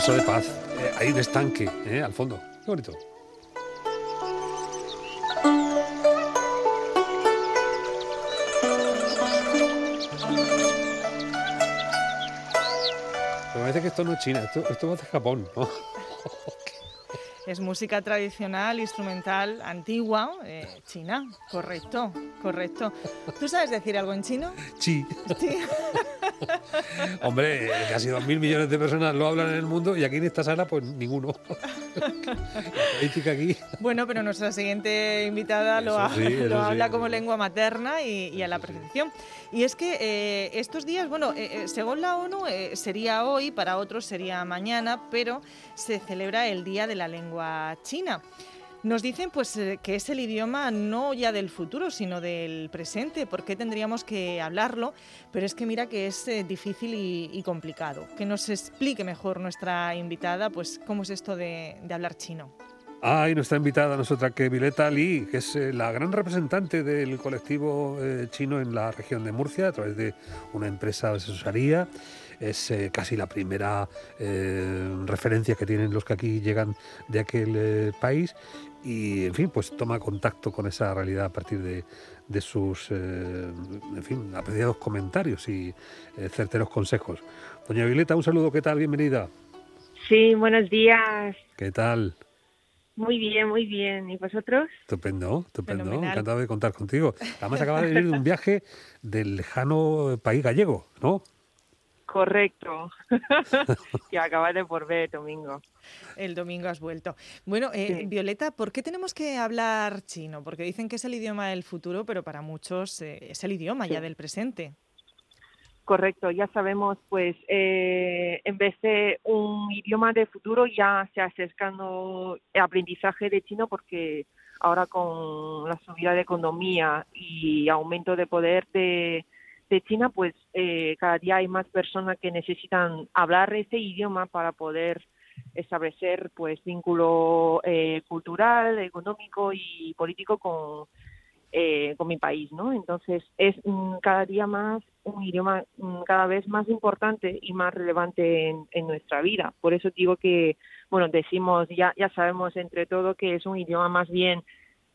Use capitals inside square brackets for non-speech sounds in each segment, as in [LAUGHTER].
descanso de paz. Eh, hay un estanque eh, al fondo. Qué bonito. Me parece que esto no es China, esto, esto es de Japón, ¿no? [LAUGHS] Es música tradicional, instrumental, antigua, eh, china. Correcto, correcto. ¿Tú sabes decir algo en chino? Sí. [LAUGHS] Sí. Hombre, casi dos mil millones de personas lo hablan en el mundo y aquí en esta sala, pues ninguno. aquí. Bueno, pero nuestra siguiente invitada lo, ha- sí, sí. habla como lengua materna y, y a la perfección. Y es que eh, estos días, bueno, eh, eh, según la ONU eh, sería hoy, para otros sería mañana, pero se celebra el Día de la Lengua China. Nos dicen pues eh, que es el idioma no ya del futuro, sino del presente. ¿Por qué tendríamos que hablarlo? Pero es que mira que es eh, difícil y, complicado. Que nos explique mejor nuestra invitada, pues cómo es esto de, hablar chino. Ah, nuestra invitada, nosotras, que Violeta Lee, que es eh, la gran representante del colectivo chino en la región de Murcia, a través de una empresa de asesoría. Es casi la primera referencia que tienen los que aquí llegan de aquel país. Y, en fin, pues toma contacto con esa realidad a partir de, de sus, eh, en fin, apreciados comentarios y eh, certeros consejos. Doña Violeta, un saludo, ¿qué tal? Bienvenida. Sí, buenos días. ¿Qué tal? Muy bien, muy bien. ¿Y vosotros? Estupendo, estupendo. Fenomenal. Encantado de contar contigo. Además, acaba de [LAUGHS] venir de un viaje del lejano país gallego, ¿no? Correcto. [LAUGHS] que acabas de por ver domingo. El domingo has vuelto. Bueno, eh, Sí. Violeta, ¿por qué tenemos que hablar chino? Porque dicen que es el idioma del futuro, pero para muchos eh, es el idioma ya del presente. Correcto, ya sabemos, pues eh, en vez de un idioma de futuro ya se acercando el aprendizaje de chino porque ahora con la subida de economía y aumento de poder de, de China, pues eh, cada día hay más personas que necesitan hablar ese idioma para poder establecer pues vínculo eh, cultural, económico y político con, eh, con mi país, ¿no? Entonces es mm, cada día más un idioma mm, cada vez más importante y más relevante en, en nuestra vida. Por eso digo que, bueno, decimos, ya, ya sabemos entre todo que es un idioma más bien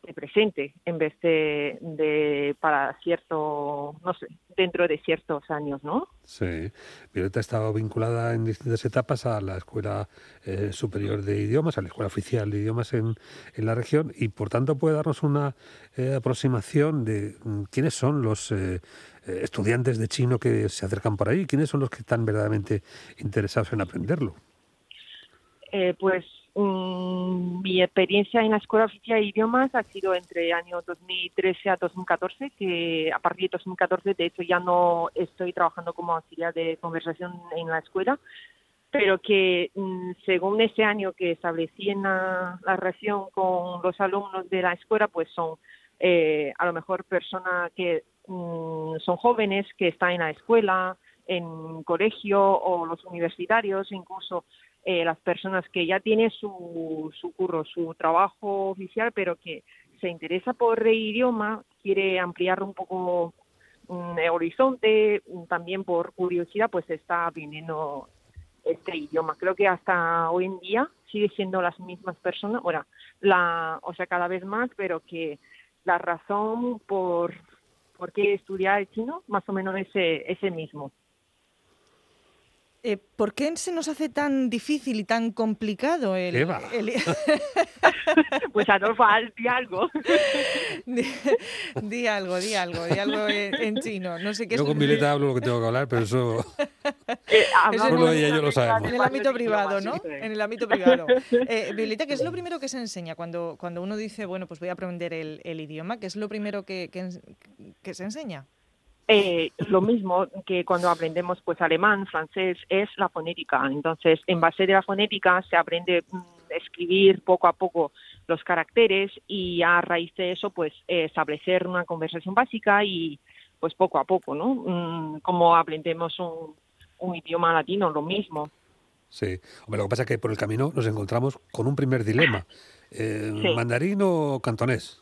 de presente en vez de, de para cierto, no sé, dentro de ciertos años, ¿no? Sí. Violeta ha estado vinculada en distintas etapas a la Escuela eh, Superior de Idiomas, a la Escuela Oficial de Idiomas en, en la región y, por tanto, puede darnos una eh, aproximación de mm, quiénes son los eh, eh, estudiantes de chino que se acercan por ahí, quiénes son los que están verdaderamente interesados en aprenderlo. Eh, pues mm, mi experiencia en la Escuela Oficial de Idiomas ha sido entre el año 2013 a 2014, que a partir de 2014 de hecho ya no estoy trabajando como auxiliar de conversación en la escuela, pero que mm, según ese año que establecí en la, la relación con los alumnos de la escuela, pues son eh, a lo mejor personas que mm, son jóvenes que están en la escuela, en colegio o los universitarios, incluso eh, las personas que ya tienen su, su curro, su trabajo oficial, pero que se interesa por el idioma, quiere ampliar un poco mm, el horizonte, mm, también por curiosidad, pues está aprendiendo este idioma. Creo que hasta hoy en día sigue siendo las mismas personas, bueno, la, o sea, cada vez más, pero que la razón por, por qué estudiar el chino más o menos es, es el mismo. Eh, ¿Por qué se nos hace tan difícil y tan complicado el... Eva. el- [LAUGHS] Pues Adolfo, di algo. di, di algo, di algo, di algo en, en chino. No sé qué Yo es- con Violeta hablo lo que tengo que hablar, pero eso... [LAUGHS] Eh, ella y yo lo sabemos. En el ámbito privado, ¿no? En el ámbito privado. Eh, Violeta, ¿qué es lo primero que se enseña cuando, cuando uno dice, bueno, pues voy a aprender el, el idioma? ¿Qué es lo primero que, que se enseña? Eh, lo mismo que cuando aprendemos pues alemán, francés, es la fonética. Entonces, en base de la fonética se aprende mm, a escribir poco a poco los caracteres y a raíz de eso pues establecer una conversación básica y pues poco a poco, ¿no? Mm, como aprendemos un, un idioma latino, lo mismo. Sí. Hombre, lo que pasa es que por el camino nos encontramos con un primer dilema. Eh, Sí. ¿Mandarín o cantonés?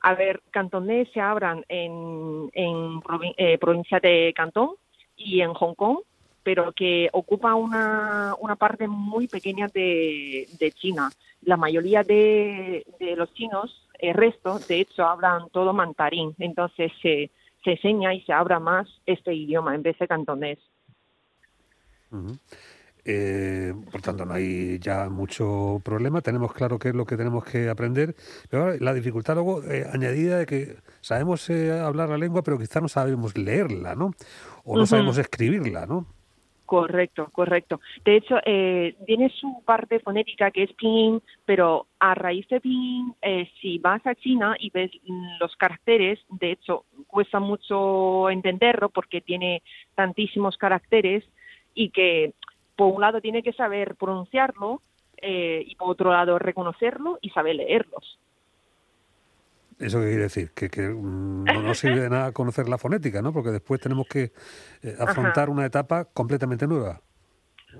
A ver, cantonés se hablan en, en provi- eh, provincia de Cantón y en Hong Kong, pero que ocupa una, una parte muy pequeña de, China. La mayoría de, de los chinos, el resto, de hecho, hablan todo mandarín, entonces se, se enseña y se habla más este idioma en vez de cantonés. Eh, por tanto, no hay ya mucho problema. Tenemos claro qué es lo que tenemos que aprender. Pero la dificultad luego eh, añadida de que sabemos eh, hablar la lengua, pero quizás no sabemos leerla, ¿no? O no sabemos escribirla, ¿no? Correcto, correcto. De hecho, tiene su parte fonética que es pinyin, pero a raíz de pinyin, si vas a China y ves los caracteres, de hecho, cuesta mucho entenderlo porque tiene tantísimos caracteres y que por un lado tiene que saber pronunciarlo eh, y por otro lado reconocerlo y saber leerlos. ¿Eso qué quiere decir? Que, mm, no sirve de nada conocer la fonética, ¿no? Porque después tenemos que eh, afrontar una etapa completamente nueva.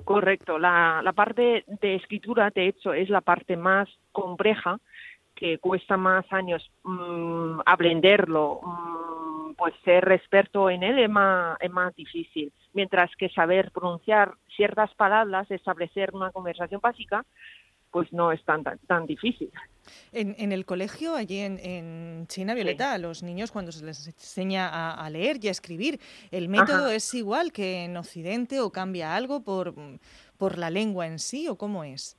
Correcto. La, la parte de escritura, de hecho, es la parte más compleja, que cuesta más años mm, aprenderlo, mm, pues ser experto en él es más, es más difícil mientras que saber pronunciar ciertas palabras, establecer una conversación básica, pues no es tan, tan, difícil. En, el colegio, allí en, China, Violeta, a los niños cuando se les enseña a, leer y a escribir, ¿el método es igual que en Occidente o cambia algo por, por la lengua en sí o cómo es?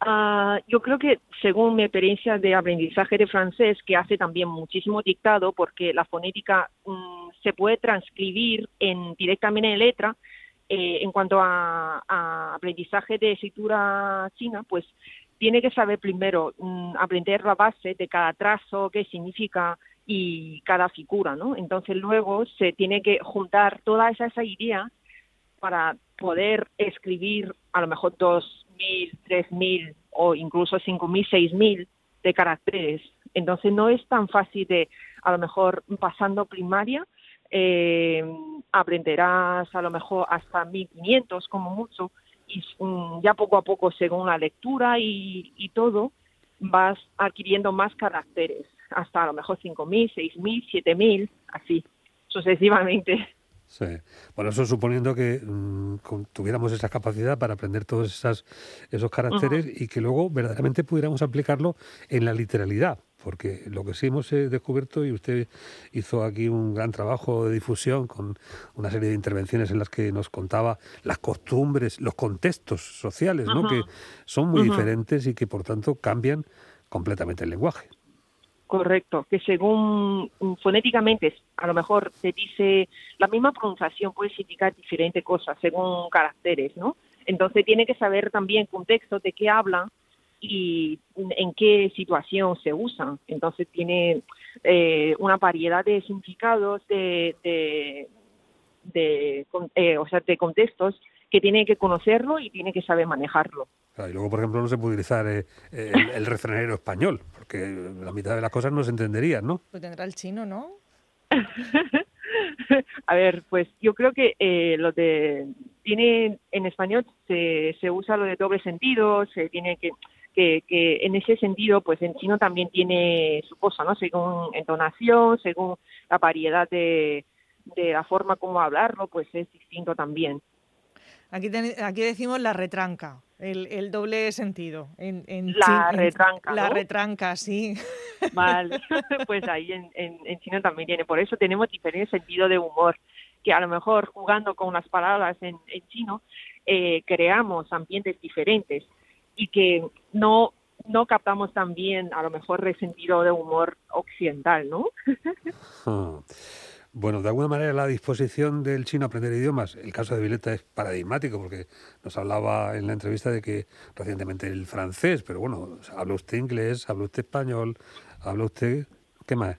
Ah, yo creo que según mi experiencia de aprendizaje de francés, que hace también muchísimo dictado, porque la fonética mm, se puede transcribir en, directamente en letra, eh, en cuanto a, aprendizaje de escritura china, pues tiene que saber primero mm, aprender la base de cada trazo, qué significa y cada figura, ¿no? Entonces luego se tiene que juntar todas esas ideas para poder escribir a lo mejor dos mil, tres mil o incluso cinco mil, seis mil de caracteres. Entonces no es tan fácil de, a lo mejor pasando primaria, eh, aprenderás a lo mejor hasta 1500 como mucho y mm, ya poco a poco según la lectura y, y todo vas adquiriendo más caracteres hasta a lo mejor 5000, 6000, 7000 así sucesivamente. Sí. Bueno, eso suponiendo que mm, tuviéramos esa capacidad para aprender todos esas, esos caracteres y que luego verdaderamente pudiéramos aplicarlo en la literalidad. Porque lo que sí hemos eh, descubierto, y usted hizo aquí un gran trabajo de difusión con una serie de intervenciones en las que nos contaba las costumbres, los contextos sociales, ¿no? que son muy diferentes y que por tanto cambian completamente el lenguaje. Correcto, que según mm, fonéticamente a lo mejor se dice la misma pronunciación puede significar diferentes cosas según caracteres, ¿no? Entonces tiene que saber también contexto de qué habla y en qué situación se usa. Entonces tiene eh, una variedad de significados, de, de, de eh, o sea, de contextos que tiene que conocerlo y tiene que saber manejarlo. Y luego, por ejemplo, no se puede utilizar eh, el, refranero español, porque la mitad de las cosas no se entenderían, ¿no? Pues tendrá el chino, ¿no? [LAUGHS] A ver, pues yo creo que eh, lo de tiene en español se, se usa lo de doble sentido, se tiene que, que, que en ese sentido, pues en chino también tiene su cosa, ¿no? Según entonación, según la variedad de, de la forma como hablarlo, pues es distinto también. Aquí, aquí decimos la retranca, el, el doble sentido. En, la retranca. La retranca, sí. Vale, [LAUGHS] [LAUGHS] pues ahí en, en, chino también tiene. Por eso tenemos diferentes sentidos de humor, que a lo mejor jugando con las palabras en, chino eh, creamos ambientes diferentes y que no no captamos también a lo mejor el sentido de humor occidental, ¿no? Bueno, de alguna manera la disposición del chino a aprender idiomas, el caso de Vileta es paradigmático porque nos hablaba en la entrevista de que recientemente el francés, pero bueno, habla usted inglés, habla usted español, habla usted, ¿qué más?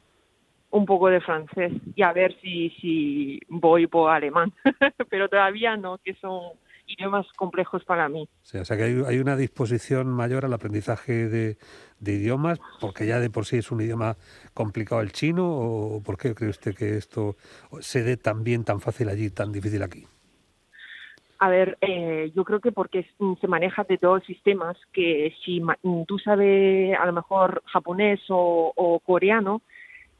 Un poco de francés y a ver si, si voy por alemán, [LAUGHS] pero todavía no, que son idiomas complejos para mí. o sea que hay, una disposición mayor al aprendizaje de, idiomas, porque ya de por sí es un idioma complicado el chino, o por qué cree usted que esto se dé tan bien, tan fácil allí, tan difícil aquí? A ver, eh, yo creo que porque se maneja de dos sistemas que si tú sabes a lo mejor japonés o, o coreano,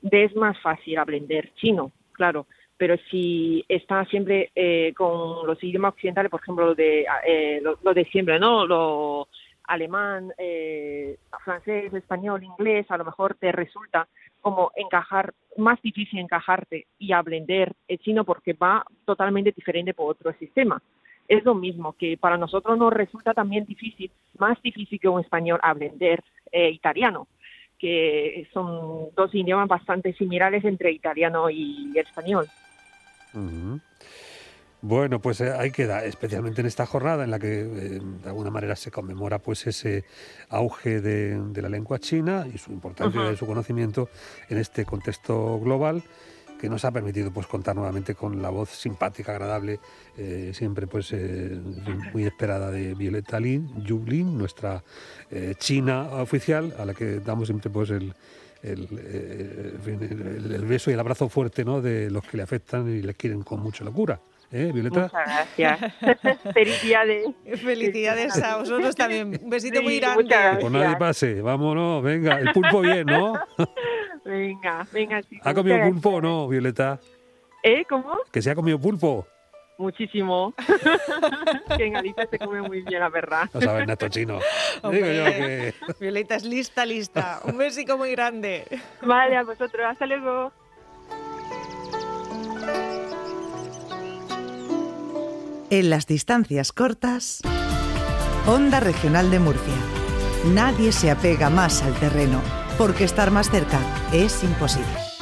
es más fácil aprender chino, claro pero si está siempre eh, con los idiomas occidentales, por ejemplo, lo de, eh, lo, de siempre, ¿no? Lo alemán, eh, francés, español, inglés, a lo mejor te resulta como encajar, más difícil encajarte y aprender el chino porque va totalmente diferente por otro sistema. Es lo mismo que para nosotros nos resulta también difícil, más difícil que un español aprender italiano que son dos idiomas bastante similares entre italiano y español. Bueno, pues eh, ahí queda, especialmente en esta jornada en la que eh, de alguna manera se conmemora pues ese auge de, la lengua china y su importancia y su conocimiento en este contexto global que nos ha permitido pues contar nuevamente con la voz simpática, agradable, eh, siempre pues muy esperada de Violeta Lin, Yublin, nuestra china oficial, a la que damos siempre pues el, eh, el, el, beso y el abrazo fuerte ¿no? de los que le afectan y le quieren con mucha locura. ¿Eh, Violeta? Muchas gracias. [LAUGHS] Felicidades. Felicidades a vosotros también. Un besito muy grande. Pues nadie pase. Vámonos, venga. El pulpo bien, ¿no? [LAUGHS] venga, venga. ¿Ha comido pulpo o no, Violeta? ¿Eh? ¿Cómo? Que se ha comido pulpo. Muchísimo. [LAUGHS] que en Galicia se come muy bien, la verdad. No sabes, Nato Chino. [LAUGHS] Digo yo que... Violeta es lista, lista. Un besico muy grande. Vale, a vosotros. Hasta luego. En las distancias cortas, Onda Regional de Murcia. Nadie se apega más al terreno, porque estar más cerca es imposible.